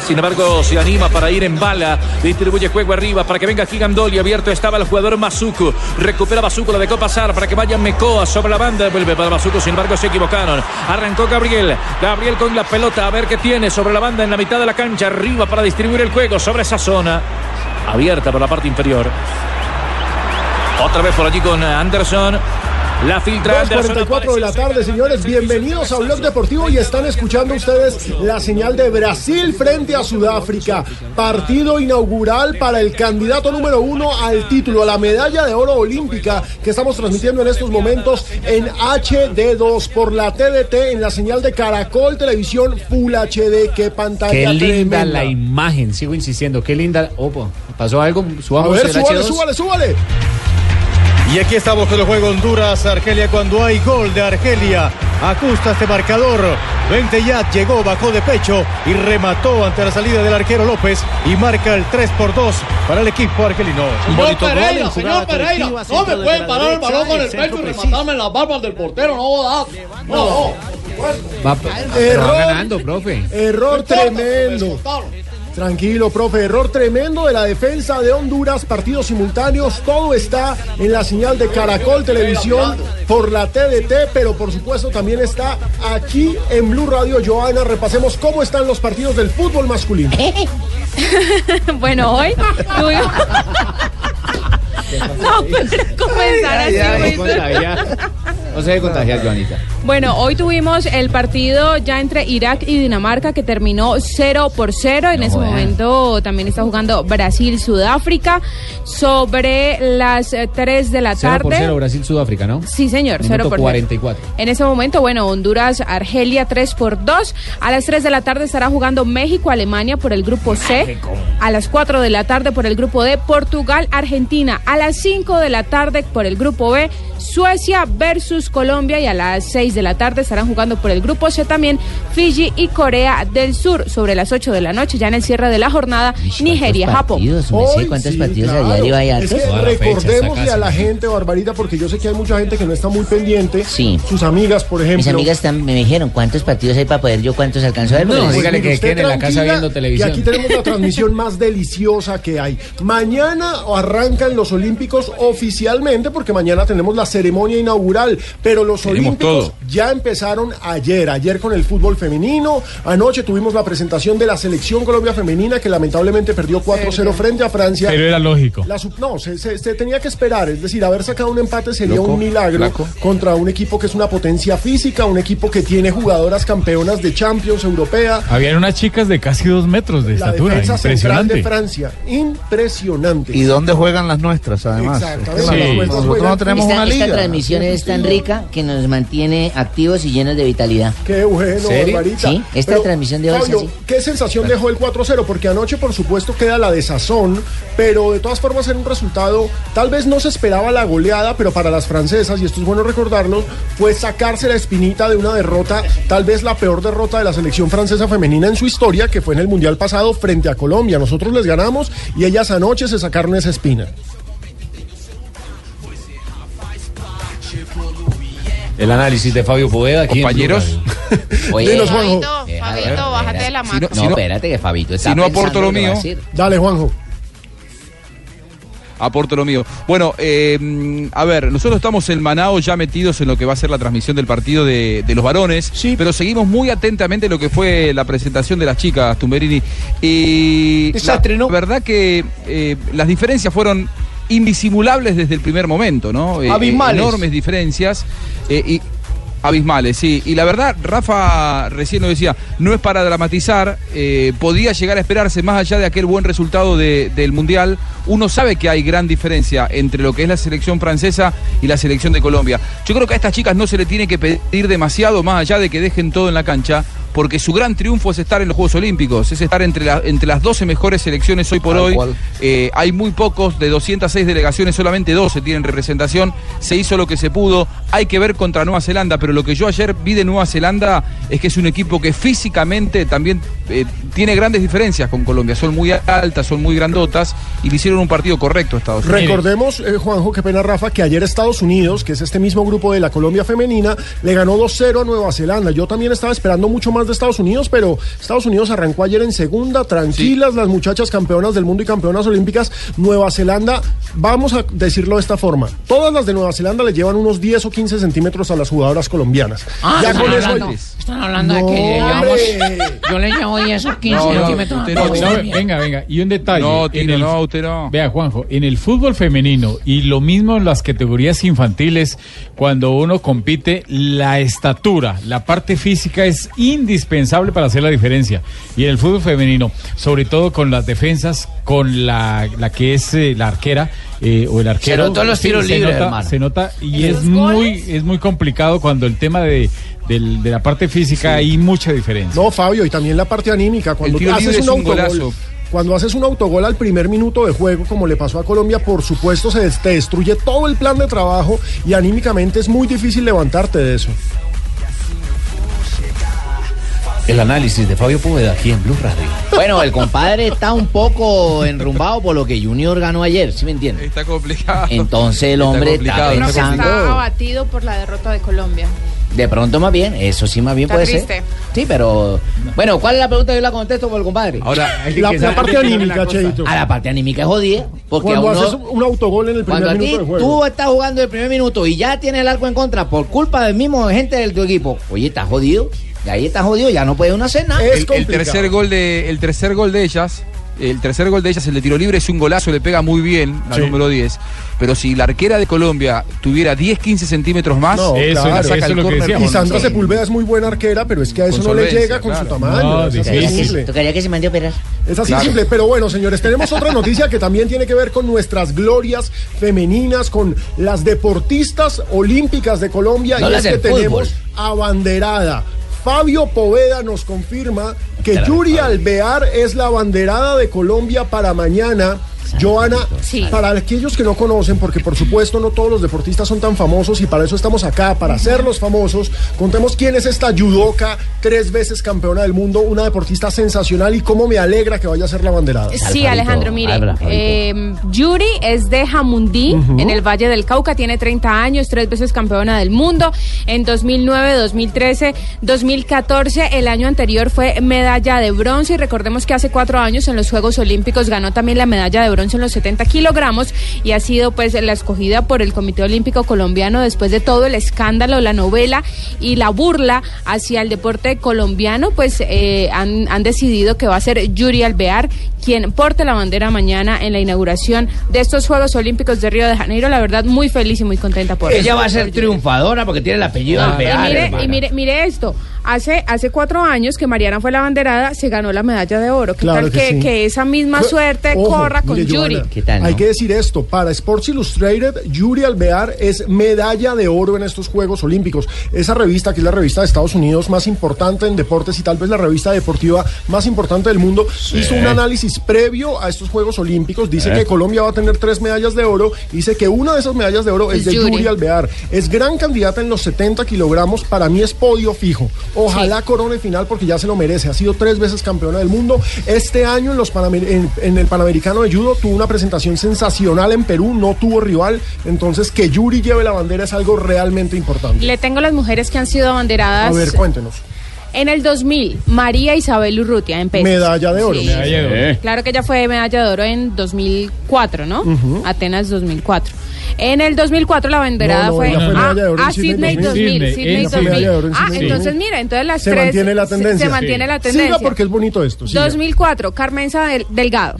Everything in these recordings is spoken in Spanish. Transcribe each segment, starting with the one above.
Sin embargo se anima para ir en bala, distribuye juego arriba para que venga Gigandoli, abierto estaba el jugador Mazuco, recupera Mazuco, lo dejó pasar para que vaya Mecoa sobre la banda, vuelve para Mazuco, sin embargo se equivocaron, arrancó Gabriel, Gabriel con la pelota, a ver qué tiene sobre la banda en la mitad de la cancha, arriba para distribuir el juego sobre esa zona, abierta por la parte inferior. Otra vez por allí con Anderson. La filtra 2.44 de la tarde, señores. Bienvenidos a Blog Deportivo y están escuchando ustedes la señal de Brasil frente a Sudáfrica. Partido inaugural para el candidato número uno al título, a la medalla de oro olímpica que estamos transmitiendo en estos momentos en HD2 por la TDT en la señal de Caracol Televisión Full HD. Qué pantalla Qué linda tremenda. la imagen, sigo insistiendo. Qué linda. Opa, ¿pasó algo? A Subamos ver, el súbale, H2. súbale, súbale. Y aquí estamos con el juego Honduras-Argelia cuando hay gol de Argelia. Ajusta este marcador. 20 ya llegó, bajó de pecho y remató ante la salida del arquero López y marca el 3 por 2 para el equipo argelino. Señor Pereira, señor Pereira, no me pueden parar el balón con el pecho y rematarme en las barbas del portero, no. No, no. Va, pero va ganando, profe. Error tremendo. Tranquilo, profe. Error tremendo de la defensa de Honduras. Partidos simultáneos. Todo está en la señal de Caracol Televisión por la TDT, pero por supuesto también está aquí en Blue Radio. Joana, repasemos cómo están los partidos del fútbol masculino. bueno, hoy. No, pero comenzar así. No se debe contagiar, Joanita. Bueno, hoy tuvimos el partido ya entre Irak y Dinamarca que terminó 0 por 0. En ese joda. momento también está jugando Brasil-Sudáfrica sobre las eh, 3 de la 0 tarde. por 0 Brasil-Sudáfrica, ¿no? Sí, señor, 0 Minuto por 0. 44. En ese momento, bueno, Honduras, Argelia 3 por 2. A las 3 de la tarde estará jugando México, Alemania por el grupo C. A las 4 de la tarde por el grupo D, Portugal, Argentina. A las 5 de la tarde por el grupo B, Suecia versus Colombia. Y a las 6 de la tarde estarán jugando por el grupo C también Fiji y Corea del Sur. Sobre las 8 de la noche, ya en el cierre de la jornada, Nigeria, Japón. Hoy, ¿Cuántos sí, partidos claro. a diario hay Es que recordémosle a la gente, Barbarita, porque yo sé que hay mucha gente que no está muy pendiente. Sí. Sus amigas, por ejemplo. Mis amigas están- me dijeron cuántos partidos hay para poder yo cuántos alcanzo a ver. No, dígale que queden en la casa viendo televisión. Y aquí tenemos la transmisión más deliciosa que hay. Mañana arrancan los Olímpicos oficialmente, porque mañana tenemos la ceremonia inaugural. Pero los Tenemos Olímpicos todo. ya empezaron ayer. Ayer con el fútbol femenino. Anoche tuvimos la presentación de la selección Colombia femenina, que lamentablemente perdió 4-0 frente a Francia. Pero era lógico. La sub- no, se, se- se tenía que esperar. Es decir, haber sacado un empate sería Loco, un milagro flaco. contra un equipo que es una potencia física, un equipo que tiene jugadoras campeonas de Champions Europea. Habían unas chicas de casi dos metros de La estatura. defensa central de Impresionante. Francia. Impresionante. ¿Y dónde juegan las nuestras, además? Exactamente. Sí. Nosotros no tenemos esta, una esta transmisión es tan rica que nos mantiene activos y llenos de vitalidad. Qué bueno. Barbarita. Sí, esta transmisión de hoy es Fabio, así. ¿qué sensación dejó el 4-0? Porque anoche, por supuesto, queda la desazón, pero de todas formas era un resultado, tal vez no se esperaba la goleada, pero para las francesas, y esto es bueno recordarlo, fue sacarse la espinita de una derrota, tal vez la peor derrota de la selección francesa femenina en su historia, que fue en el Mundial pasado frente a Colombia. Nosotros les ganamos y ellas anoche se sacaron esa espina. El análisis de Fabio Poveda aquí Compañeros. Oye, Dinos, Juanjo. Fabito, bájate de la. Si no- No, si no- espérate que Fabito está si no aporto lo mío. Dale, Juanjo. Aporto lo mío. Bueno, eh, a ver, nosotros estamos en Manao ya metidos en lo que va a ser la transmisión del partido de, de los varones, pero seguimos muy atentamente lo que fue la presentación de las chicas, Tumberini. Y Desastre, la ¿no? verdad que eh, las diferencias fueron indisimulables desde el primer momento, ¿no? Eh, Abismales. enormes diferencias. eh, y Abismales, sí. Y la verdad, Rafa recién lo decía, no es para dramatizar, eh, podía llegar a esperarse más allá de aquel buen resultado de- del Mundial. Uno sabe que hay gran diferencia entre lo que es la selección francesa y la selección de Colombia. Yo creo que a estas chicas no se le tiene que pedir demasiado más allá de que dejen todo en la cancha, porque su gran triunfo es estar en los Juegos Olímpicos, es estar entre, la- entre las 12 mejores selecciones hoy por Tal hoy. Eh, hay muy pocos, de 206 delegaciones, solamente 12 tienen representación. Se hizo lo que se pudo. Hay que ver contra Nueva Zelanda, pero lo que yo ayer vi de Nueva Zelanda es que es un equipo que físicamente también eh, tiene grandes diferencias con Colombia. Son muy altas, son muy grandotas y le hicieron un partido correcto a Estados Unidos. Recordemos, eh, Juanjo, qué pena Rafa, que ayer Estados Unidos, que es este mismo grupo de la Colombia femenina, le ganó 2-0 a Nueva Zelanda. Yo también estaba esperando mucho más de Estados Unidos, pero Estados Unidos arrancó ayer en segunda, tranquilas, las muchachas campeonas del mundo y campeonas olímpicas. Nueva Zelanda, vamos a decirlo de esta forma, todas las de Nueva Zelanda le llevan unos 10 o 15 centímetros a las jugadoras colombianas. Ah, ya están con eso... hablando, están hablando de que llevamos, yo le llevo 10 o 15 No, no, centímetros. usted venga, venga. Y un detalle. No, en Tino, el- no, usted no. Vea, Juanjo, en el fútbol femenino y lo mismo en las categorías infantiles, cuando uno compite, la estatura, la parte física es indispensable para hacer la diferencia. Y en el fútbol femenino, sobre todo con las defensas, con la, la que es eh, la arquera eh, o el arquero. notó los sí, tiros se libres, nota, hermano. Se nota y es ¿Esos muy, es muy complicado cuando el tema de, del- de la parte física hay mucha diferencia. No, Fabio, y también la parte anímica. Cuando haces un autogol, cuando haces un autogol al primer minuto de juego, como le pasó a Colombia, por supuesto se des- te destruye todo el plan de trabajo y anímicamente es muy difícil levantarte de eso. El análisis de Fabio Poveda aquí en Blue Radio. Bueno, el compadre está un poco enrumbado por lo que Junior ganó ayer, ¿sí me entiende? Está complicado. Entonces el hombre está, está que está pensando, abatido por la derrota de Colombia. de pronto más bien, eso sí más bien Está puede triste. ser. Sí, pero bueno, ¿cuál es la pregunta? Yo la contesto por el compadre. Ahora, La, la parte anímica, Cheito. A la parte anímica es jodida, porque Cuando a uno, haces un autogol en el cuando primer a ti minuto de juego. tú estás jugando el primer minuto y ya tienes el arco en contra por culpa del mismo gente del tu equipo, oye, estás jodido, y ahí estás jodido, ya no puede uno hacer nada. Es el, el tercer gol de el tercer gol de ellas el tercer gol de ellas el de tiro libre es un golazo le pega muy bien la Sí. número 10 pero si la arquera de Colombia tuviera 10 15 centímetros más No, Eso, claro. la saca eso es el lo que córner. decíamos, Y Sandra Sí. Sepúlveda es muy buena arquera, pero es que a eso no le llega con claro. su tamaño. No, es así. Tocaría que se mande a operar. Es así Claro. simple, pero bueno, señores, tenemos otra noticia que también tiene que ver con nuestras glorias femeninas, con las deportistas olímpicas de Colombia. No y las es que tenemos abanderada. Fabio Poveda nos confirma que Yuri Alvear es la abanderada de Colombia para mañana. Joana, Sí. para aquellos que no conocen, porque por supuesto no todos los deportistas son tan famosos y para eso estamos acá, para hacerlos famosos, contemos quién es esta judoka, tres veces campeona del mundo, una deportista sensacional y cómo me alegra que vaya a ser la abanderada. Sí, Alejandro, mire, eh, Yuri es de Jamundí, en el Valle del Cauca, tiene 30 años, tres veces campeona del mundo, en 2009, 2013, 2014, el año anterior fue medalla de bronce y recordemos que hace cuatro años en los Juegos Olímpicos ganó también la medalla de bronce en los 70 kilogramos y ha sido pues la escogida por el Comité Olímpico Colombiano después de todo el escándalo, la novela y la burla hacia el deporte colombiano, pues eh, han, han decidido que va a ser Yuri Alvear quien porte la bandera mañana en la inauguración de estos Juegos Olímpicos de Río de Janeiro. La verdad, muy feliz y muy contenta por Ella eso. va a ser triunfadora porque tiene el apellido Ah, Alvear, y mire, hermana. y mire, mire esto. Hace, hace cuatro años que Mariana fue la banderada, se ganó la medalla de oro. ¿Qué Claro tal que que, sí. que esa misma Ojo, suerte corra con mire, Yuri? Joana, ¿Qué tal, Hay que decir esto, para Sports Illustrated, Yuri Alvear es medalla de oro en estos Juegos Olímpicos. Esa revista, que es la revista de Estados Unidos más importante en deportes y tal vez la revista deportiva más importante del mundo, hizo un análisis previo a estos Juegos Olímpicos. Dice que Colombia va a tener tres medallas de oro. Dice que una de esas medallas de oro es, Es de Yuri. Yuri Alvear. Es gran candidata en los 70 kilogramos. Para mí es podio fijo. Ojalá corone final porque ya se lo merece. Ha sido tres veces campeona del mundo. Este año en, los Panamer- en, en el Panamericano de Judo tuvo una presentación sensacional en Perú. No tuvo rival. Entonces que Yuri lleve la bandera es algo realmente importante. Le tengo las mujeres que han sido A abanderadas. ver, cuéntenos. En el 2000, María Isabel Urrutia en pesos. Medalla de oro. Sí. Medalla de oro. Claro que ella fue medalla de oro en 2004, ¿no? Atenas 2004. En el 2004 la banderada No, no, fue, ella fue ah, ah, Sydney Sydney 2000. 2000, Sydney, Sydney ella fue 2000. medalla de oro en Ah, entonces 2000. mira, entonces las Se tres mantiene la se- tendencia. Se, mantiene la tendencia. Siga porque es bonito esto. siga. 2004, Carmenza Del- Delgado.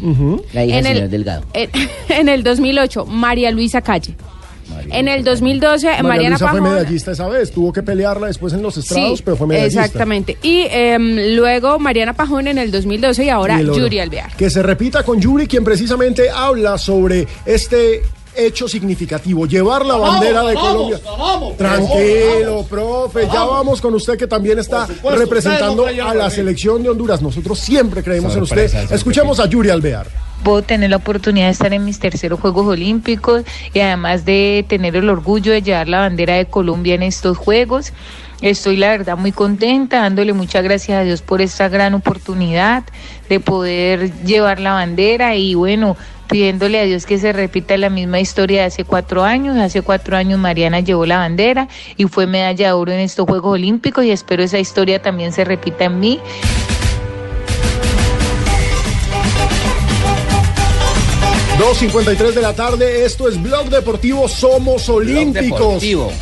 La hija en, el, Delgado. En, en el 2008, María Luisa Calle. En el 2012, María Mariana Luisa fue Pajón. medallista esa vez. Tuvo que pelearla después en los estrados, Sí, pero fue medallista. exactamente. Y em, luego Mariana Pajón en el 2012 y ahora Y. Yuri Alvear. Que se repita con Yuri, quien precisamente habla sobre este hecho significativo, llevar la bandera de ganamos, Colombia. ganamos, Tranquilo, profe, ya vamos con usted que también está supuesto, representando no a la selección de Honduras. Nosotros siempre creemos en usted. Escuchemos a Yuri Alvear. Puedo tener la oportunidad de estar en mis terceros Juegos Olímpicos y además de tener el orgullo de llevar la bandera de Colombia en estos Juegos. Estoy la verdad muy contenta, dándole muchas gracias a Dios por esta gran oportunidad de poder llevar la bandera y bueno, pidiéndole a Dios que se repita la misma historia de hace cuatro años. Hace cuatro años Mariana llevó la bandera y fue medalla de oro en estos Juegos Olímpicos y espero esa historia también se repita en mí. 2.53 de la tarde, esto es Blog Deportivo, somos olímpicos. Deportivo.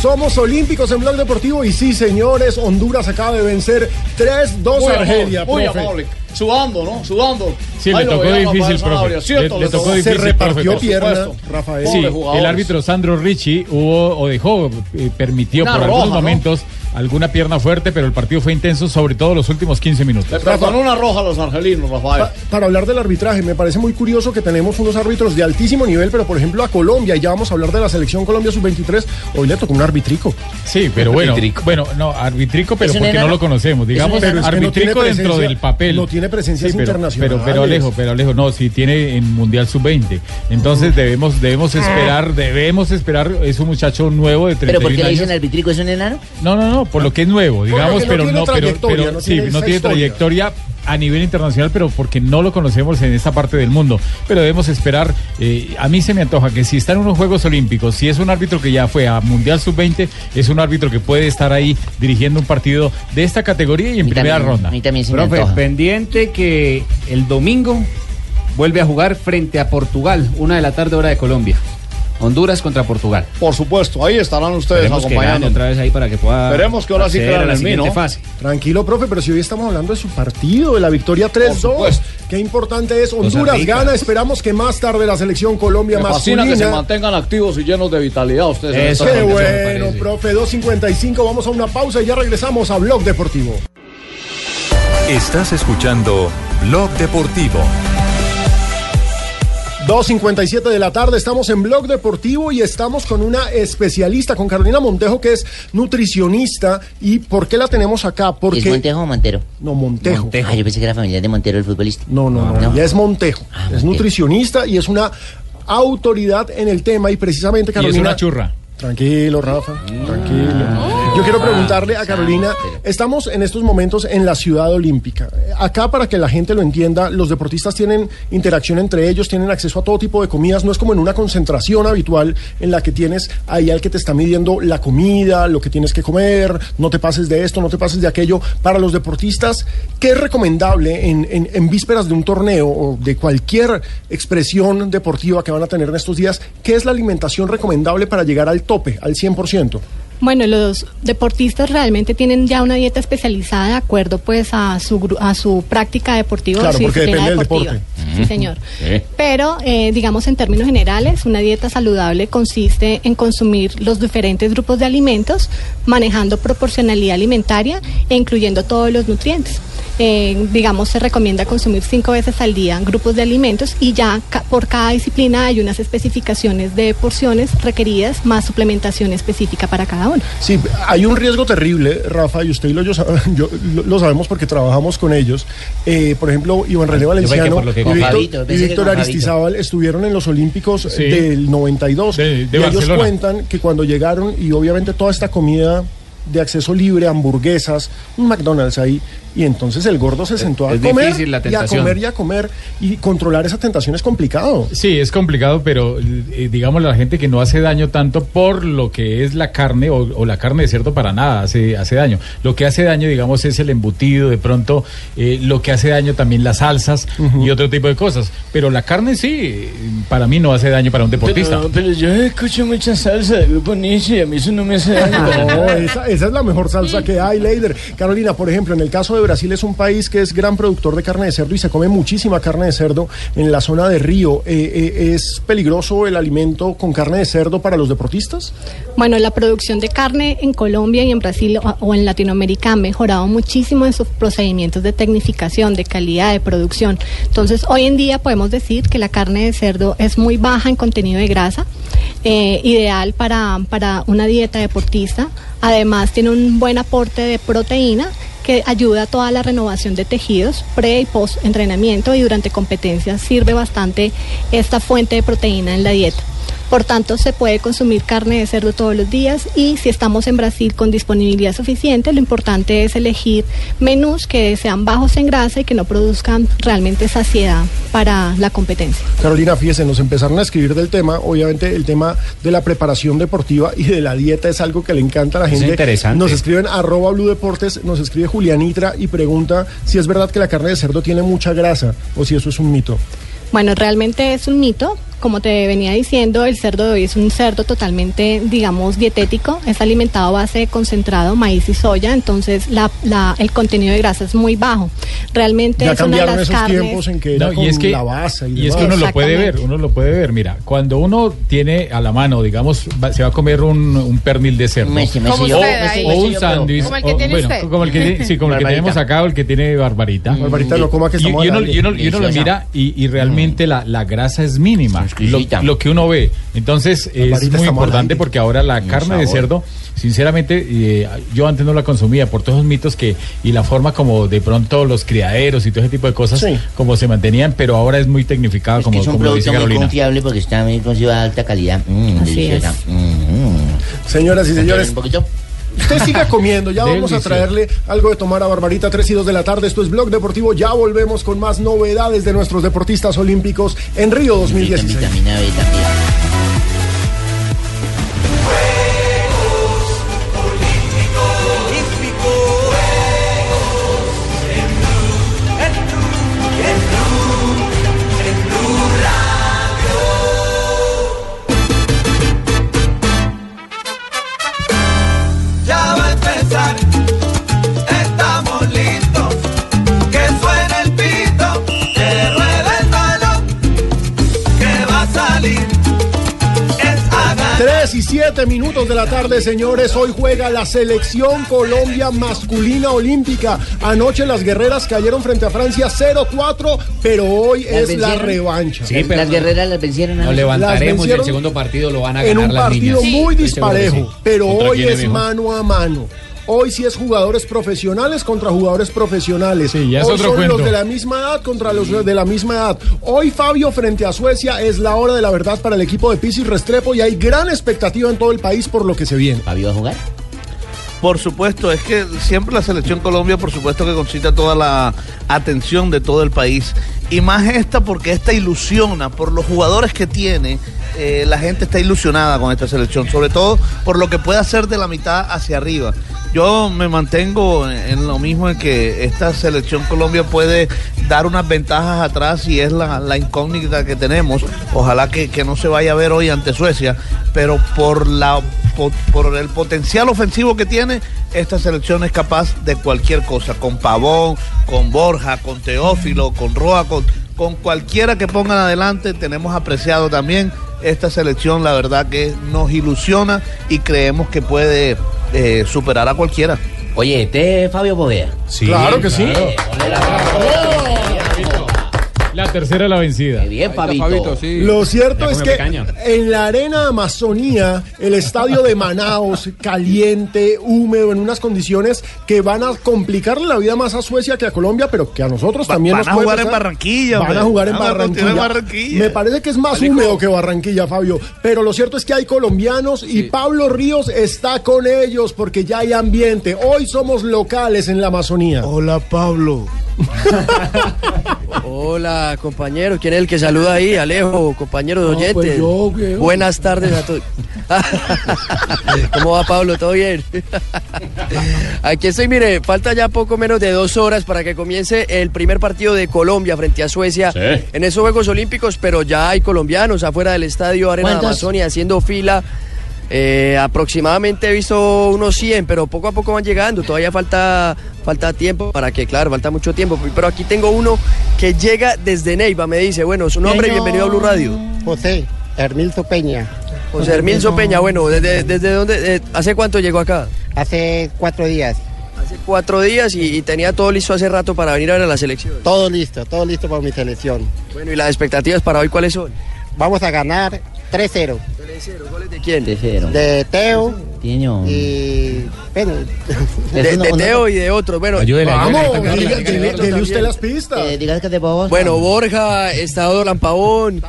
Somos olímpicos en Blog Deportivo y sí, señores, Honduras acaba de vencer 3-2 Muy a Argelia. muy profe. amable. Sudando, ¿no? Sudando. Sí, Ahí le tocó difícil, profe. ¿cierto? Le, le tocó Se difícil, repartió profe, pierna. Rafael. Sí, el árbitro Sandro Ricci hubo o dejó, eh, permitió Una por roja, algunos ¿no? Alguna pierna fuerte, pero el partido fue intenso, sobre todo los últimos 15 minutos. Le perdonó una roja a los argelinos, Rafael. Pa- para hablar del arbitraje, me parece muy curioso que tenemos unos árbitros de altísimo nivel, pero por ejemplo a Colombia, y ya vamos a hablar de la selección Colombia sub-23, hoy le tocó un arbitrico. Sí, pero bueno, bueno, no, arbitrico, pero ¿Es un porque no lo conocemos. ¿Es un Digamos, enano? Pero es que no arbitrico dentro presencia- del papel. no tiene presencias Sí, pero. Pero, pero Alejo, pero Alejo, no, sí tiene en Mundial Sub-20. Entonces debemos, debemos esperar, debemos esperar, es un muchacho nuevo de 31 ¿Pero por qué le años. dicen arbitrico? ¿Es un enano? No, no, no, por lo que es nuevo, digamos, pero no, pero, trayectoria, pero no sí, tiene no tiene historia. trayectoria a nivel internacional, pero porque no lo conocemos en esta parte del mundo. Pero debemos esperar, eh, a mí se me antoja que si está en unos Juegos Olímpicos, si es un árbitro que ya fue a Mundial Sub-20, es un árbitro que puede estar ahí dirigiendo un partido de esta categoría y en primera ronda. Profe, pendiente que el domingo vuelve a jugar frente a Portugal, una de la tarde hora de Colombia. Honduras contra Portugal. Por supuesto, ahí estarán ustedes Esperemos que acompañando. otra vez ahí para que pueda. Esperemos que ahora sí crean la en mí, ¿no? fase. Tranquilo, profe, pero si hoy estamos hablando de su partido, de la victoria 3-2. supuesto. Qué importante es. Honduras gana. Esperamos que más tarde la selección Colombia Me fascina masculina. que se mantengan activos y llenos de vitalidad ustedes. esta Qué bueno, profe. 2.55. Vamos a una pausa y ya regresamos a Blog Deportivo. Estás escuchando Blog Deportivo. 2.57 de la tarde, estamos en Blog Deportivo y estamos con una especialista, con Carolina Montejo, que es nutricionista. ¿Y por qué la tenemos acá? Porque... ¿Es Montejo o Montero? No, Montejo. Ah, yo pensé que era familiar de Montero, el futbolista. No, no, no, ya es Montejo. es nutricionista y es una autoridad en el tema y precisamente Y es Carolina... una churra. Tranquilo, Rafa, tranquilo. Yo quiero preguntarle a Carolina, estamos en estos momentos en la ciudad olímpica. Acá, para que la gente lo entienda, los deportistas tienen interacción entre ellos, tienen acceso a todo tipo de comidas, no es como en una concentración habitual en la que tienes ahí al que te está midiendo la comida, lo que tienes que comer, no te pases de esto, no te pases de aquello. Para los deportistas, ¿qué es recomendable en, en- vísperas de un torneo o de cualquier expresión deportiva que van a tener en estos días? ¿Qué es la alimentación recomendable para llegar al tope, al 100%? Bueno, los deportistas realmente tienen ya una dieta especializada de acuerdo pues a su gru- a su práctica deportiva. Claro, su porque del deportiva. deporte. Sí, señor. Pero, eh, digamos, en términos generales, una dieta saludable consiste en consumir los diferentes grupos de alimentos, manejando proporcionalidad alimentaria e incluyendo todos los nutrientes. Eh, digamos, se recomienda consumir cinco veces al día grupos de alimentos y ya ca- por cada disciplina hay unas especificaciones de porciones requeridas más suplementación específica para cada uno. Sí, hay un riesgo terrible, Rafa, y usted y lo, yo, lo- lo sabemos porque trabajamos con ellos. Eh, por ejemplo, Iván René que Valenciano que y Víctor, y. Aristizábal estuvieron en los Olímpicos Sí. del 92. De- de y ellos cuentan que cuando llegaron, y obviamente toda esta comida de acceso libre, hamburguesas, un McDonald's ahí, y entonces el gordo se sentó a es comer difícil la y a tentación. comer y a comer, y controlar esa tentación es complicado. Sí, es complicado, pero eh, digamos la gente que no hace daño tanto por lo que es la carne o, o la carne de cierto para nada hace, hace daño. Lo que hace daño, digamos, es el embutido, de pronto eh, lo que hace daño también las salsas y otro tipo de cosas. Pero la carne sí, para mí no hace daño para un deportista. Pero, pero yo escucho mucha salsa de grupo Nietzsche y a mí eso no me hace daño. No, esa, esa es la mejor salsa que hay, Leider. Carolina, por ejemplo, en el caso de Brasil es un país que es gran productor de carne de cerdo y se come muchísima carne de cerdo en la zona de Río. Eh, eh, ¿Es peligroso el alimento con carne de cerdo para los deportistas? Bueno, la producción de carne en Colombia y en Brasil o, en Latinoamérica ha mejorado muchísimo en sus procedimientos de tecnificación, de calidad de producción. Entonces, hoy en día podemos decir que la carne de cerdo es muy baja en contenido de grasa, eh, ideal para, para una dieta deportista. Además, tiene un buen aporte de proteína que ayuda a toda la renovación de tejidos pre y post entrenamiento y durante competencias sirve bastante esta fuente de proteína en la dieta. Por tanto, se puede consumir carne de cerdo todos los días y si estamos en Brasil con disponibilidad suficiente, lo importante es elegir menús que sean bajos en grasa y que no produzcan realmente saciedad para la competencia. Carolina, fíjese, nos empezaron a escribir del tema. Obviamente, el tema de la preparación deportiva y de la dieta es algo que le encanta a la Es gente. interesante. Nos escriben arroba Blue Deportes, nos escribe Julianitra y pregunta si es verdad que la carne de cerdo tiene mucha grasa o si eso es un mito. Bueno, realmente es un mito. Como te venía diciendo, el cerdo de hoy es un cerdo totalmente, digamos, dietético. Es alimentado a base de concentrado, maíz y soya. Entonces, la, la- el contenido de grasa es muy bajo. Realmente Ya es una de cambiaron las esos carnes. tiempos en que era No, con y es que, la base y, y es que uno lo puede ver, uno lo puede ver. Mira, cuando uno tiene a la mano, digamos, va- se va a comer un, un pernil de cerdo. O, un sándwich. Como el que o- bueno, usted. como el que, sí, como el que tenemos acá o el que tiene Barbarita. Barbarita, no coma que y, estamos y uno, y uno- y uno lo mira y, y realmente la, la grasa es mínima. Lo, lo que uno ve. Entonces es muy importante porque ahora la carne de cerdo, sinceramente, eh, yo antes no la consumía por todos esos mitos que y la forma como de pronto los criaderos y todo ese tipo de cosas como se mantenían, pero ahora es muy tecnificada Es que como, es un como dice producto muy Carolina. confiable porque está muy considerado de alta calidad. Mm, Así deliciosa. Mm, Señoras y señores, Un poquito. Usted siga comiendo, ya vamos a traerle algo de tomar a Barbarita, 3 y 2 de la tarde. Esto es Blog Deportivo. Ya volvemos con más novedades de nuestros deportistas olímpicos en Río 2016. Vitamina B también. 7 minutos de la tarde, señores. Hoy juega la selección Colombia masculina olímpica. Anoche las guerreras cayeron frente a Francia 0-4, pero hoy ¿Las es la revancha. Sí, pero Las guerreras las vencieron. Nos levantaremos y el segundo partido lo van a en ganar un las partido niñas. muy disparejo, sí. pero ¿Contra hoy es mejor? mano a mano. Hoy sí es jugadores profesionales contra jugadores profesionales. ya es Hoy otro son cuento. los de la misma edad contra los de la misma edad. Hoy Fabio frente a Suecia es la hora de la verdad para el equipo de Pisis Restrepo y hay gran expectativa en todo el país por lo que se viene. ¿Fabio va a jugar? Por supuesto, es que siempre la selección Colombia, por supuesto que concita toda la atención de todo el país. Y más esta porque esta ilusiona por los jugadores que tiene. eh, la gente está ilusionada con esta selección, sobre todo por lo que puede hacer de la mitad hacia arriba. Yo me mantengo en lo mismo en que esta selección Colombia puede dar unas ventajas atrás y es la, incógnita que tenemos. Ojalá que, que no se vaya a ver hoy ante Suecia, pero por la po- por el potencial ofensivo que tiene, esta selección es capaz de cualquier cosa, con Pavón, con Borja, con Teófilo, con Roa, con, con cualquiera que pongan adelante, tenemos apreciado también esta selección, la verdad que nos ilusiona y creemos que puede eh, superar a cualquiera. Oye, este es Fabio Poveda. Sí, Claro que sí. Eh, ponle la- La tercera la vencida. Qué bien, Fabito. Fabito, sí. Lo cierto es que en la arena Amazonía, el estadio de Manaos, caliente, húmedo, en unas condiciones que van a complicarle la vida más a Suecia que a Colombia, pero que a nosotros Va- también van nos a jugar en. Barranquilla, Van a jugar en Barranquilla. Me parece que es más húmedo que Barranquilla, Fabio. Pero lo cierto es que hay colombianos y Pablo Ríos está con ellos porque ya hay ambiente. Hoy somos locales en la Amazonía. Hola Pablo. Hola, compañero. ¿Quién es el que saluda ahí? Alejo, compañero de No, oyentes. pues yo, güey. Buenas tardes a todos. ¿Cómo va, Pablo? ¿Todo bien? Aquí estoy, mire, falta ya poco menos de dos horas para que comience el primer partido de Colombia frente a Suecia en esos Juegos Olímpicos, pero ya hay colombianos afuera del estadio Arena de. Amazonia haciendo fila. Eh, aproximadamente he visto unos 100, pero poco a poco van llegando. Todavía falta, falta tiempo para que, claro, falta mucho tiempo. Pero aquí tengo uno que llega desde Neiva. Me dice, bueno, su nombre bienvenido a Blue Radio. José Hermilzo Peña. José Hermilzo Peña, bueno, ¿desde, desde dónde? eh, ¿Hace cuánto llegó acá? Hace cuatro días. Hace cuatro días y, y tenía todo listo hace rato para venir a ver a la selección. Todo listo, todo listo para mi selección. Bueno, ¿y las expectativas para hoy cuáles son? Vamos a ganar 3-0. ¿De quién? De Teo Tiño. y... Bueno, De, de Teo y de otros. Bueno, Vamos, dele usted las pistas. digas que te puedo Bueno, Borja, está Dolan Pavón.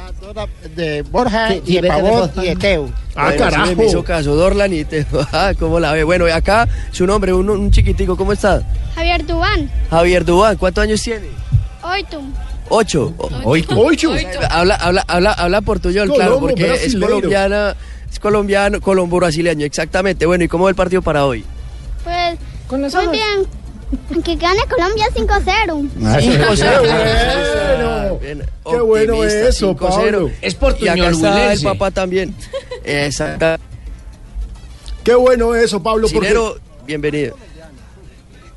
de Borja y de Pavón y de Teo. Bueno, sí me hizo caso, Dorlan y Teo. Ah, ¿Cómo la ve? Bueno, y acá su nombre, un, un chiquitico, ¿cómo está? Javier Dubán. Javier Dubán, ¿cuántos años tiene? Oitum. Ocho. Oito. Ocho. Habla, habla, habla, habla portuñol, Es claro, colombo, porque es colombiana, es colombiano, colombo brasileño, exactamente. Bueno, ¿y cómo va el partido para hoy? Pues muy bien. Que gane Colombia 5-0. Ah, Qué bueno. Qué bueno eso, Pablo. Es portuñol Y acá está el papá también. Exacto. Qué bueno eso, Pablo. Porque... Cinero, bienvenido.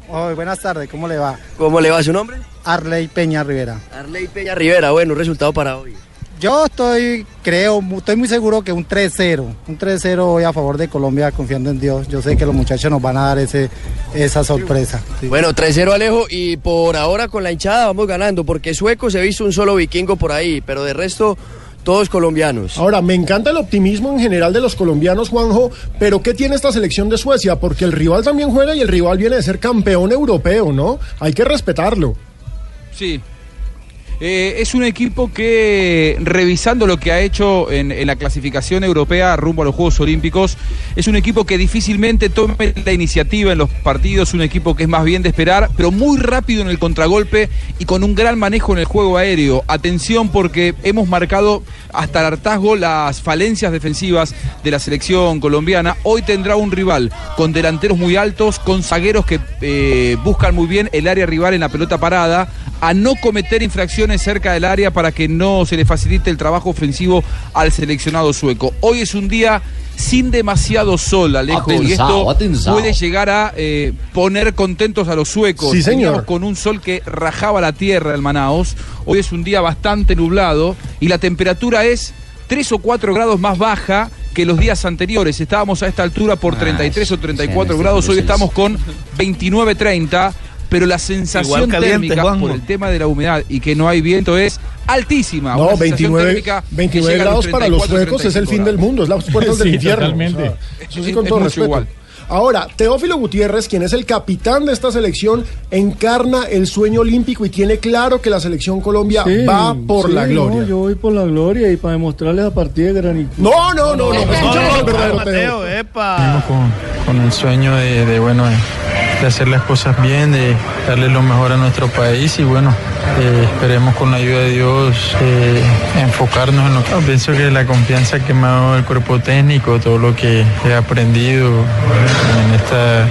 Hoy, buenas tardes, ¿cómo le va? ¿Cómo le va su nombre? Arley Peña Rivera. Arley Peña Rivera, bueno, resultado para hoy. Yo estoy, creo, estoy muy seguro que un 3-0. Un 3-0 hoy a favor de Colombia, confiando en Dios. Yo sé que los muchachos nos van a dar ese, esa sorpresa. Sí. Bueno, 3-0 Alejo y por ahora con la hinchada vamos ganando porque sueco se ha visto un solo vikingo por ahí, pero de resto todos colombianos. Ahora, me encanta el optimismo en general de los colombianos, Juanjo, pero ¿qué tiene esta selección de Suecia? Porque el rival también juega y el rival viene de ser campeón europeo, ¿no? Hay que respetarlo. Sí. Eh, es un equipo que, revisando lo que ha hecho en, la clasificación europea rumbo a los Juegos Olímpicos, es un equipo que difícilmente tome la iniciativa en los partidos, un equipo que es más bien de esperar, pero muy rápido en el contragolpe y con un gran manejo en el juego aéreo. Atención porque hemos marcado hasta el hartazgo las falencias defensivas de la selección colombiana. Hoy tendrá un rival con delanteros muy altos, con zagueros que eh, buscan muy bien el área rival en la pelota parada, a no cometer infracciones cerca del área para que no se le facilite el trabajo ofensivo al seleccionado sueco. Hoy es un día sin demasiado sol, Alejo, y esto puede llegar a eh, poner contentos a los suecos. Sí, señor. Veníamos con un sol que rajaba la tierra en Manaos. Hoy es un día bastante nublado y la temperatura es 3 o 4 grados más baja que los días anteriores. Estábamos a esta altura por 33 o 34 sí, grados, hoy estamos con 29, 30. Pero la sensación térmica Juanjo. por el tema de la humedad y que no hay viento es altísima. No, Una sensación 29, térmica que 29 llega a grados para los 34, suecos es el 35 fin del mundo, es las puertas del infierno. totalmente. O sea, eso sí, con es todo respeto. igual. Ahora, Teófilo Gutiérrez, quien es el capitán de esta selección, encarna el sueño olímpico y tiene claro que la selección Colombia Sí, va por sí, la gloria. no, yo voy por la gloria y para demostrarles a partir de granito. No, no, no, no. Mateo, epa. Venimos con, con el sueño de, hacer las cosas bien, de darle lo mejor a nuestro país y bueno, eh, esperemos con la ayuda de Dios eh, enfocarnos en lo que pienso que la confianza que me ha dado el cuerpo técnico, todo lo que he aprendido en esta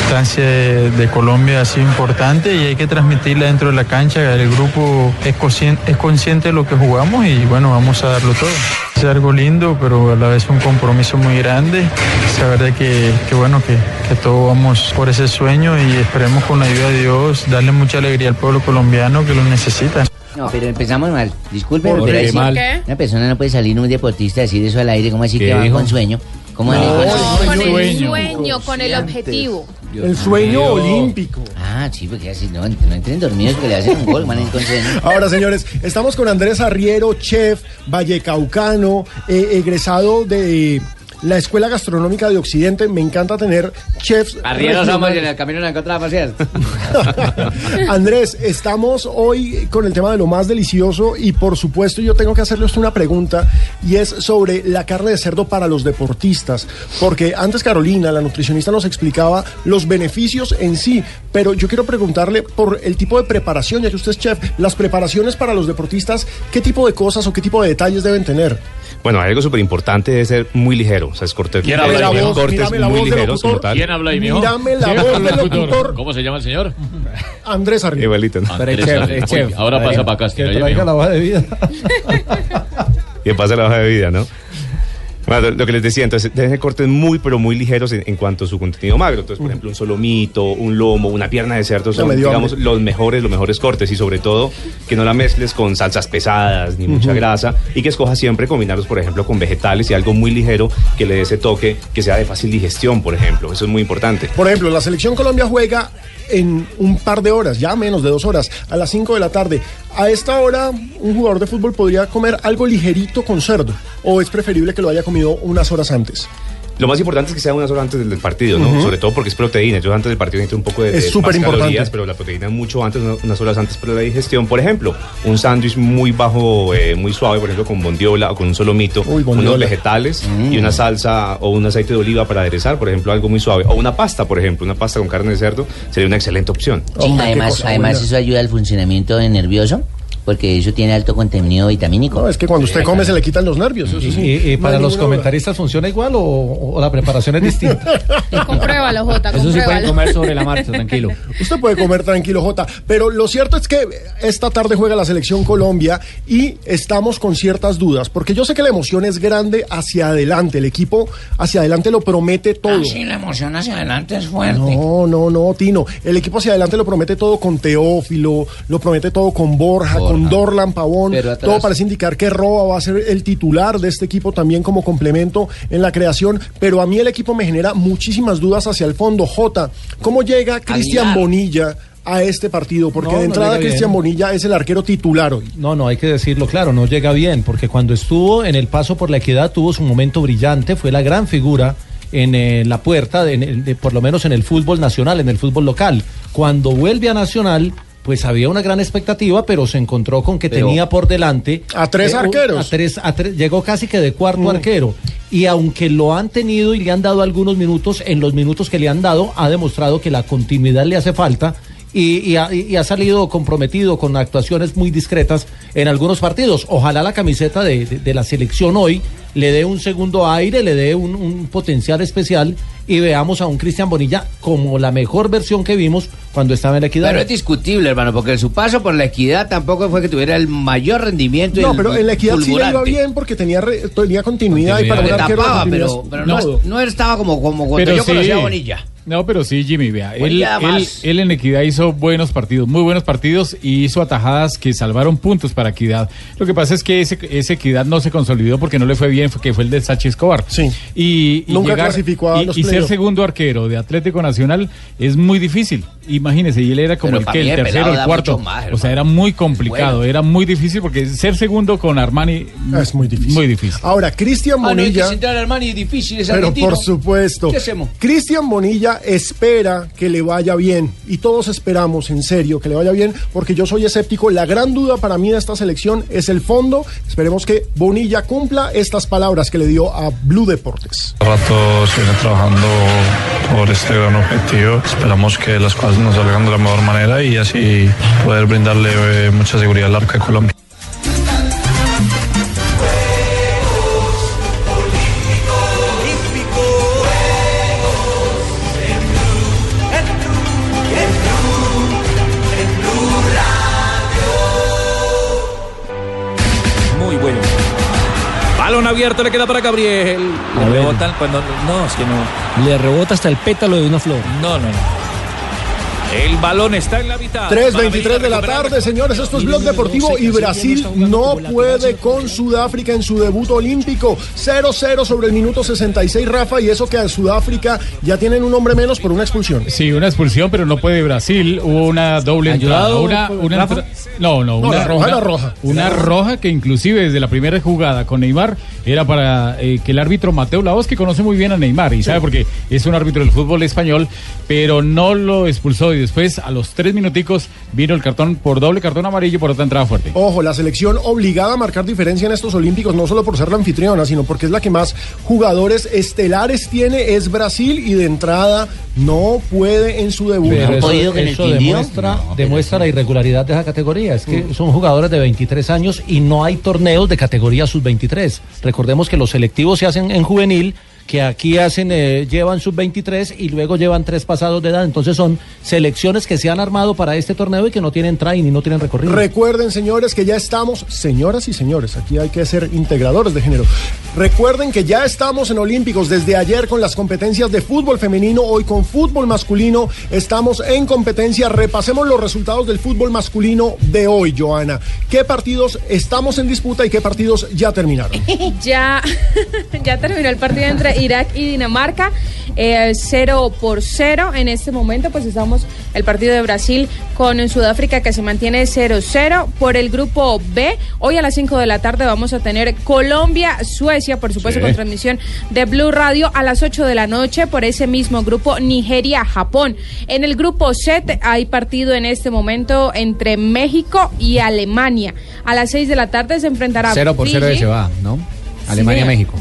instancia de, de Colombia ha sido importante y hay que transmitirla dentro de la cancha. El grupo es consciente, es consciente de lo que jugamos y bueno, vamos a darlo todo. Es algo lindo, pero a la vez un compromiso muy grande. Saber de que, que bueno, que, que todos vamos por ese sueño y esperemos con la ayuda de Dios darle mucha alegría al pueblo colombiano que lo necesita. No, pero empezamos mal. Disculpe, ¿Por pero ahí una persona no puede salir un deportista a decir eso al aire, como así ¿Qué que va dijo? con sueño? ¿Cómo No, van a ir con no, sueño? Con el sueño. con el objetivo. El sueño olímpico. Ah, sí, porque así no, no entren dormidos que le hacen un gol, van a ir con sueño. Ahora, señores, estamos con Andrés Arriero, chef, vallecaucano, eh, egresado de la Escuela Gastronómica de Occidente. Me encanta tener chefs. Arriero somos y en el camino nos encontramos. Andrés, estamos hoy con el tema de lo más delicioso y por supuesto yo tengo que hacerle usted una pregunta y es sobre la carne de cerdo para los deportistas, porque antes Carolina, la nutricionista, nos explicaba los beneficios en sí, pero yo quiero preguntarle por el tipo de preparación, ya que usted es chef, las preparaciones para los deportistas, ¿qué tipo de cosas o qué tipo de detalles deben tener? Bueno, hay algo súper importante es ser muy ligero. O sea, es cortes, ¿Quién cortes habla ahí, mijo? cortes la muy voz ligeros como tal. ¿Quién habla ahí, mijo? Mírame la voz el del locutor. ¿Cómo se llama el señor? Andrés Arriero. Igualito. ¿no? Andrés Arriero. Muy bien. Ahora pasa para acá. Que traiga la hoja de vida. Y pasa la hoja de vida, ¿no? Bueno, lo que les decía, entonces deben ser cortes muy, pero muy ligeros en, en cuanto a su contenido magro. Entonces, por ejemplo, un solomito, un lomo, una pierna de cerdo son, digamos, los mejores, los mejores cortes. Y sobre todo, que no la mezcles con salsas pesadas ni mucha grasa. Y que escojas siempre combinarlos, por ejemplo, con vegetales y algo muy ligero que le dé ese toque que sea de fácil digestión, por ejemplo. Eso es muy importante. Por ejemplo, la selección Colombia juega en un par de horas, ya menos de dos horas, a las 5 de la tarde. A esta hora, un jugador de fútbol podría comer algo ligerito con cerdo, o es preferible que lo haya comido unas horas antes. Lo más importante es que sea unas horas antes del, partido, ¿no? Sobre todo porque es proteína. Yo antes del partido necesito un poco de, Es de más importante. calorías, pero la proteína mucho antes, una- unas horas antes para la digestión. Por ejemplo, un sándwich muy bajo, eh, muy suave, por ejemplo, con bondiola o con un solomito, unos vegetales y una salsa o un aceite de oliva para aderezar, por ejemplo, algo muy suave. O una pasta, por ejemplo, una pasta con carne de cerdo sería una excelente opción. Sí, además, además eso ayuda al funcionamiento nervioso, porque eso tiene alto contenido vitamínico. No, es que cuando usted come se le quitan los nervios. Eso sí. ¿Y, para los comentaristas funciona igual o, o la preparación es distinta? Compruébalo, Jota, Eso sí pueden compruébalo. comer sobre la marcha, tranquilo. Usted puede comer tranquilo, Jota. Pero lo cierto es que esta tarde juega la selección Colombia y estamos con ciertas dudas. Porque yo sé que la emoción es grande hacia adelante. El equipo hacia adelante lo promete todo. Ah, sí, la emoción hacia adelante es fuerte. No, no, no, Tino. El equipo hacia adelante lo promete todo con Teófilo, lo promete todo con Borja, con Dorlan Pavón. Todo parece indicar que Roa va a ser el titular de este equipo también como complemento en la creación. Pero a mí el equipo me genera muchísimas dudas hacia el fondo. J, ¿cómo llega Cristian. Bonilla a este partido? Porque No, de entrada. Cristian Bonilla es el arquero titular hoy. No, no, hay que decirlo claro, no llega bien, porque cuando estuvo en el paso por la equidad tuvo su momento brillante, fue la gran figura en eh, la puerta, de, en el- de- por lo menos en el fútbol nacional, en el fútbol local. Cuando vuelve a Nacional, pues había una gran expectativa, pero se encontró con que Pero- tenía por delante A tres un- arqueros. a tres- a tres- llegó casi que de cuarto Mm. arquero. Y aunque lo han tenido y le han dado algunos minutos, en los minutos que le han dado, ha demostrado que la continuidad le hace falta y, y ha, y ha salido comprometido con actuaciones muy discretas en algunos partidos. Ojalá la camiseta de, de- de la selección hoy le dé un segundo aire, le dé un, un potencial especial y veamos a un Cristian Bonilla como la mejor versión que vimos cuando estaba en la equidad. Pero es discutible, hermano, porque su paso por la equidad tampoco fue que tuviera el mayor rendimiento. y No, el pero en la equidad sí le iba fulgurante. bien porque tenía, re- tenía continuidad, y para un tapaba, pero, pero no, No. no estaba como, como cuando Pero yo conocí a sí. Bonilla. No, pero sí, Jimmy, vea. Él, en Equidad hizo buenos partidos, muy buenos partidos y hizo atajadas que salvaron puntos para Equidad. Lo que pasa es que ese, ese Equidad no se consolidó porque no le fue bien, fue que fue el de Sachi Escobar. Sí. Y, y Nunca llegar- clasificó a y- los y ser segundo arquero de Atlético Nacional es muy difícil. Imagínese, y él era como Pero el que el el tercero, el cuarto. más, o sea, era muy complicado, Bueno. era muy difícil porque ser segundo con Armani Es muy difícil. Muy difícil. Ahora, Cristian Ah, no, hay que Bonilla. centrar a Armani, difícil, es Pero argentino. por supuesto. ¿Qué hacemos? Cristian Bonilla espera que le vaya bien. Y todos esperamos, en serio, que le vaya bien, porque yo soy escéptico. La gran duda para mí de esta selección es el fondo. Esperemos que Bonilla cumpla estas palabras que le dio a Blue Deportes. rato se viene trabajando por este gran objetivo. Esperamos que las cosas nos salgan de la mejor manera y así poder brindarle eh, mucha seguridad al arca de Colombia. Muy bueno. Balón abierto le queda para Gabriel. Le rebotan cuando. No, es que no. Le rebota hasta el pétalo de una flor. No, no, no. El balón está en la mitad. 3.23 de la tarde, señores, esto es Blog Deportivo y Brasil no puede con Sudáfrica en su debut olímpico. 0-0 sobre el minuto 66, Rafa, y eso que a Sudáfrica ya tienen un hombre menos por una expulsión. Sí, una expulsión, pero no puede Brasil. Hubo una doble entrada. ¿Ayudado, Una, una Rafa? entra- no, no, una roja roja. era roja. Una roja. que inclusive desde la primera jugada con Neymar era para eh, que el árbitro Mateo Laos, que conoce muy bien a Neymar y sabe porque es un árbitro del fútbol español, pero no lo expulsó y después a los tres minuticos vino el cartón por doble cartón amarillo por otra entrada fuerte. Ojo, la selección obligada a marcar diferencia en estos Olímpicos, no solo por ser la anfitriona, sino porque es la que más jugadores estelares tiene, es Brasil y de entrada no puede en su debut. Pero eso, eso demuestra, demuestra la irregularidad de esa categoría. Es que Mm. son jugadores de 23 años y no hay torneos de categoría sub-23. Recordemos que los selectivos se hacen en juvenil, que aquí hacen, eh, llevan sub-23 y luego llevan tres pasados de edad. Entonces son selecciones que se han armado para este torneo y que no tienen train y no tienen recorrido. Recuerden, señores, que ya estamos, señoras y señores, aquí hay que ser integradores de género. Recuerden que ya estamos en Olímpicos desde ayer con las competencias de fútbol femenino, hoy con fútbol masculino. Estamos en competencia. Repasemos los resultados del fútbol masculino de hoy, Joana. ¿Qué partidos estamos en disputa y qué partidos ya terminaron? ya, ya terminó el partido entre Irak y Dinamarca, eh, 0 por 0. En este momento, pues estamos el partido de Brasil con Sudáfrica que se mantiene 0-0. Por el grupo B, hoy a las 5 de la tarde vamos a tener Colombia-Suecia, por supuesto, Sí. con transmisión de Blue Radio a las 8 de la noche. Por ese mismo grupo, Nigeria-Japón. En el grupo C te- hay partido en este momento entre México y Alemania. A las 6 de la tarde se enfrentará 0 por 0 Fiji. se va, ¿no? Alemania-México.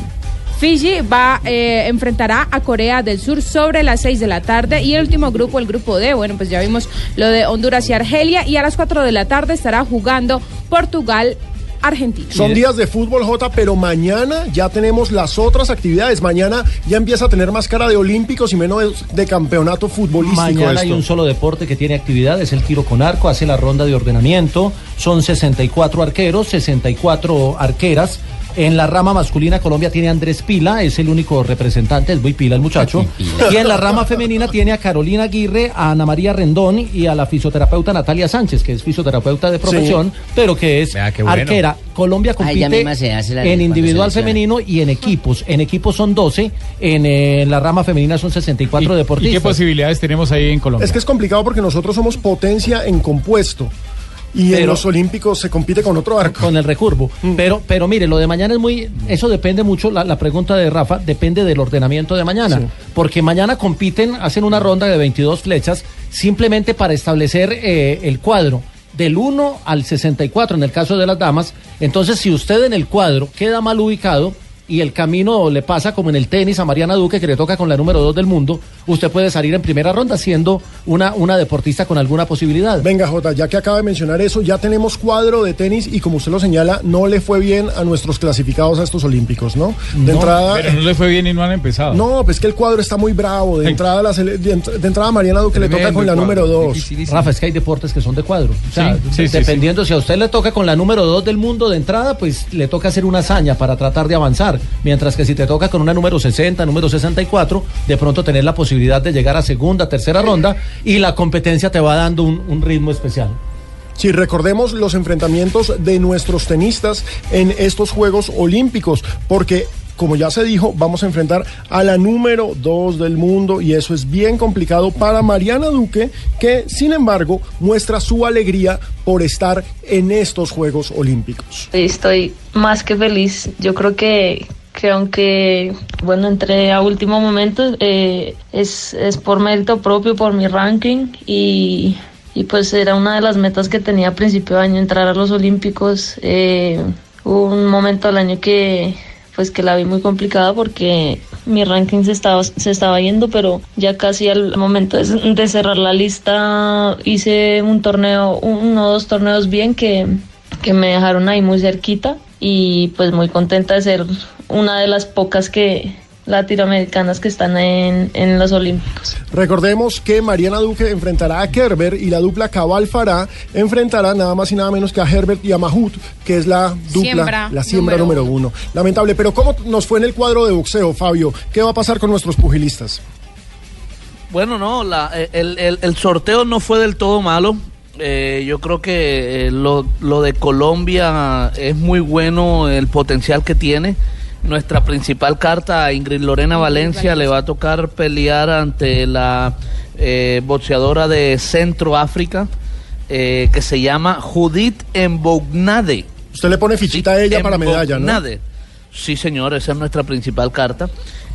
Fiji va eh, enfrentará a Corea del Sur sobre las 6 de la tarde y el último grupo, el grupo D, bueno, pues ya vimos lo de Honduras y Argelia y a las 4 de la tarde estará jugando Portugal. Argentina. Son días de fútbol, J, pero mañana ya tenemos las otras actividades. Mañana ya empieza a tener más cara de olímpicos y menos de campeonato futbolístico. Mañana hay un solo deporte que tiene actividad, es el tiro con arco, hace la ronda de ordenamiento, son 64 arqueros, 64 arqueras. En la rama masculina Colombia tiene a Andrés Pila, es el único representante, es muy pila el muchacho. Y en la rama femenina tiene a Carolina Aguirre, a Ana María Rendón y a la fisioterapeuta Natalia Sánchez, que es fisioterapeuta de profesión, pero que es Vea bueno. arquera. Colombia ella compite misma se hace la- en individual femenino y en equipos. En equipos son 12, en, eh, la rama femenina son 64 ¿Y deportistas. qué posibilidades tenemos ahí en Colombia? Es que es complicado porque nosotros somos potencia en compuesto. Y en los olímpicos se compite con otro arco. Con el recurvo. Pero, pero mire, lo de mañana es muy. Eso depende mucho, la, la pregunta de Rafa, depende del ordenamiento de mañana. Sí. Porque mañana compiten, hacen una ronda de 22 flechas simplemente para establecer eh, el cuadro. Del 1 al 64 en el caso de las damas. Entonces, si usted en el cuadro queda mal ubicado y el camino le pasa como en el tenis a Mariana Duque, que le toca con la número 2 del mundo, usted puede salir en primera ronda siendo una, una deportista con alguna posibilidad. Venga, Jota, ya que acaba de mencionar eso, ya tenemos cuadro de tenis y como usted lo señala, no le fue bien a nuestros clasificados a estos olímpicos, ¿no? De No, entrada. Pero no le fue bien y no han empezado. No, pues que el cuadro está muy bravo. De entrada, la de, ent- de entrada Mariana Duque le toca con la cuadro, número 2. Rafa, es que hay deportes que son de cuadro. O sea, Sí, sí, sí, dependiendo si a usted le toca con la número 2 del mundo de entrada, pues le toca hacer una hazaña para tratar de avanzar. Mientras que si te toca con una número 60, número 64, de pronto tener la posibilidad de llegar a segunda, tercera ronda y la competencia te va dando un, un ritmo especial. Si recordemos los enfrentamientos de nuestros tenistas en estos Juegos Olímpicos, porque como ya se dijo, vamos a enfrentar a la número 2 del mundo y eso es bien complicado para Mariana Duque, que sin embargo muestra su alegría por estar en estos Juegos Olímpicos. Estoy más que feliz. Yo creo que, que aunque, bueno, entré a último momento, eh, es, es por mérito propio, por mi ranking y, y pues era una de las metas que tenía a principio de año, entrar a los Olímpicos. Eh, un momento del año que pues que la vi muy complicada porque mi ranking se estaba, se estaba yendo, pero ya casi al momento de, cerrar la lista hice un torneo, uno o dos torneos bien que, que me dejaron ahí muy cerquita y pues muy contenta de ser una de las pocas que latinoamericanas que están en, en los Olímpicos. Recordemos que Mariana Duque enfrentará a Kerber y la dupla Cabal Farah enfrentará nada más y nada menos que a Herbert y a Mahut, que es la dupla, Siembra la siembra número número uno. Lamentable, pero ¿cómo nos fue en el cuadro de boxeo, Fabio? ¿Qué va a pasar con nuestros pugilistas? Bueno, no, la- el, el- el sorteo no fue del todo malo. Eh, yo creo que eh, lo, lo de Colombia es muy bueno el potencial que tiene. Nuestra principal carta, Ingrid Lorena Valencia, le va a tocar pelear ante la eh, boxeadora de Centro África, eh, que se llama Judith Embognade. Usted le pone fichita a ella para medalla, ¿no? Sí, señor, esa es nuestra principal carta.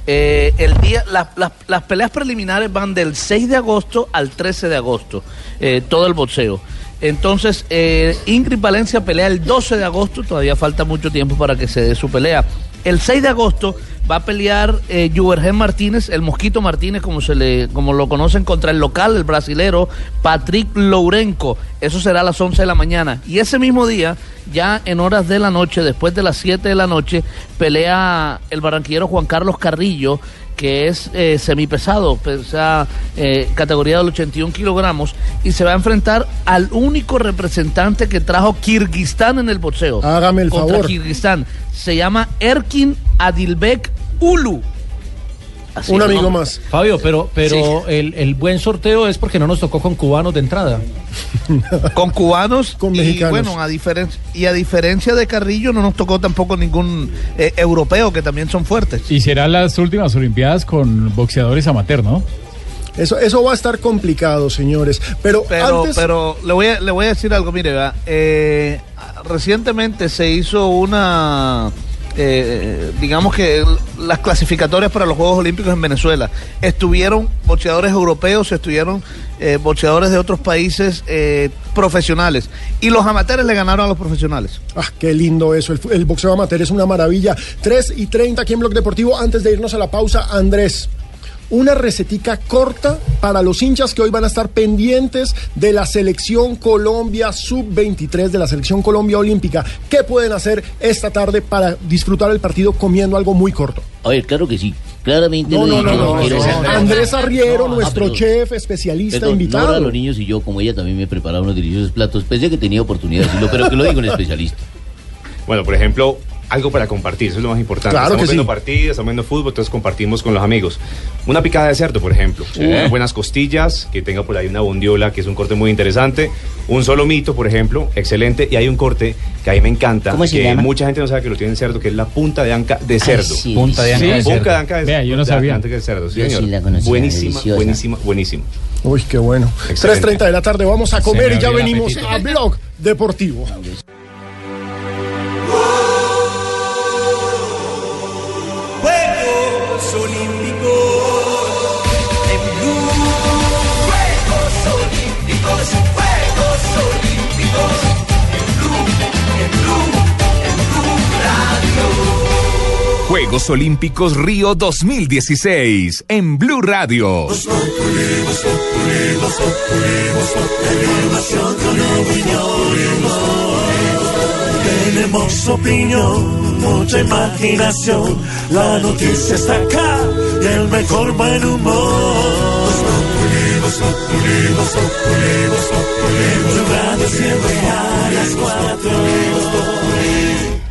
Eh, el día, la- la- las peleas preliminares van del 6 de agosto al 13 de agosto, eh, todo el boxeo. Entonces, eh, Ingrid Valencia pelea el 12 de agosto, todavía falta mucho tiempo para que se dé su pelea. El 6 de agosto Va a pelear eh, Martínez, el Mosquito Martínez, como se le, como lo conocen, contra el local, el brasilero Patrick Lourenco. Eso será a las 11 de la mañana. Y ese mismo día, ya en horas de la noche, después de las 7 de la noche, pelea el barranquillero Juan Carlos Carrillo, que es eh, semipesado, pesa eh, categoría de los 81 kilogramos, y se va a enfrentar al único representante que trajo Kirguistán en el boxeo. Hágame el contra favor. Kirguistán. Se llama Erkin Adilbek Ulu. Así Un amigo más. Fabio, pero, pero el, el buen sorteo es porque no nos tocó con cubanos de entrada. con cubanos Con y mexicanos. bueno a diferencia y a diferencia de Carrillo no nos tocó tampoco ningún eh, europeo que también son fuertes Y serán las últimas Olimpiadas con boxeadores amateur, ¿no? Eso, eso va a estar complicado, señores. Pero, pero antes. pero le voy a, le voy a decir algo mire eh, recientemente se hizo una eh, digamos que las clasificatorias para los Juegos Olímpicos en Venezuela estuvieron boxeadores europeos estuvieron eh, de otros países eh, profesionales y los amateurs le ganaron a los profesionales Ah, qué lindo eso. El boxeo amateur es una maravilla. 3 y 30 aquí en Blog Deportivo. Antes de irnos a la pausa, Andrés. Una recetica corta para los hinchas que hoy van a estar pendientes de la selección Colombia sub-23, de la selección Colombia Olímpica. ¿Qué pueden hacer esta tarde para disfrutar el partido comiendo algo muy corto? A ver, claro que sí. Claramente No, lo no, no, no, quiero- no. Andrés Arriero, No, nuestro chef, especialista, Perdón, invitado. Nora, los niños y yo, como ella también me preparaba unos deliciosos platos, pensé que tenía oportunidad de decirlo, pero que lo digo un especialista. Bueno, por ejemplo, algo para compartir, eso es lo más importante. Claro estamos que viendo sí. partidos, estamos viendo fútbol, entonces compartimos con los amigos. Una picada de cerdo, por ejemplo. Sí. Unas buenas costillas, que tenga por ahí una bondiola, que es un corte muy interesante. Un solo mito, por ejemplo, excelente. Y hay un corte que a mí me encanta, ¿Cómo se que llama? mucha gente no sabe que lo tiene en cerdo, que es la punta de anca de cerdo. sí, Punta de anca Sí, de cerdo. Punta de anca de Vea, yo no punta de sabía. anca de cerdo, sí, Yo sí señor. la conocía, buenísima, deliciosa. buenísima, buenísima. Uy, qué bueno. Excelente. 3.30 de la tarde, vamos a comer me y ya venimos apetito. a Blog Deportivo. Juegos Olímpicos Río 2016 en Blue Radio. Tenemos opinión, mucha imaginación. La noticia está acá y el mejor buen humor. Radio siempre a las cuatro.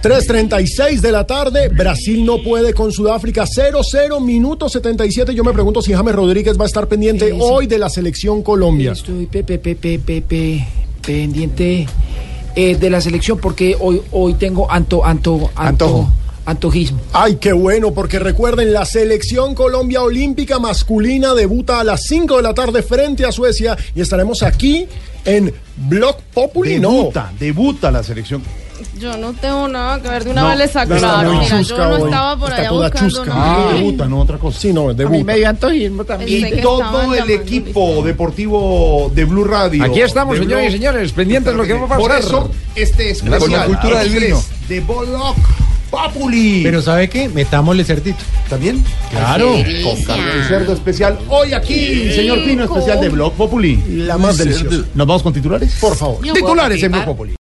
3.36 de la tarde, Brasil no puede con Sudáfrica 0-0, minuto 77. Yo me pregunto si James Rodríguez va a estar pendiente hoy de la selección Colombia. Estoy pe, pe, pe, pe, pe, pe, pendiente eh, de la selección porque hoy hoy tengo anto, anto, anto, antojismo. Ay, qué bueno, porque recuerden, la selección Colombia Olímpica masculina debuta a las 5 de la tarde frente a Suecia y estaremos aquí en Blog Populi. no. Debuta, debuta la selección. Yo no tengo nada que ver de una No, vez le saco. está Claro, muy mira, yo no estaba por Está allá toda buscando chusca. nada. debuta, no otra cosa. Sí, no, debuta. dio antojismo también. Pensé Y todo el equipo deportivo de Blue Radio. Aquí estamos, de señores y señores, pendientes de lo que va a pasar. Por eso, este. Con la cultura del vino. De Boloc Populi. Pero ¿sabe qué? Metámosle cerdito. ¿También? Claro. Con carne de cerdo especial. Hoy aquí, señor Pino, especial de Blog Populi. La más deliciosa. ¿Nos vamos con titulares? Por favor. Titulares en Blog Populi.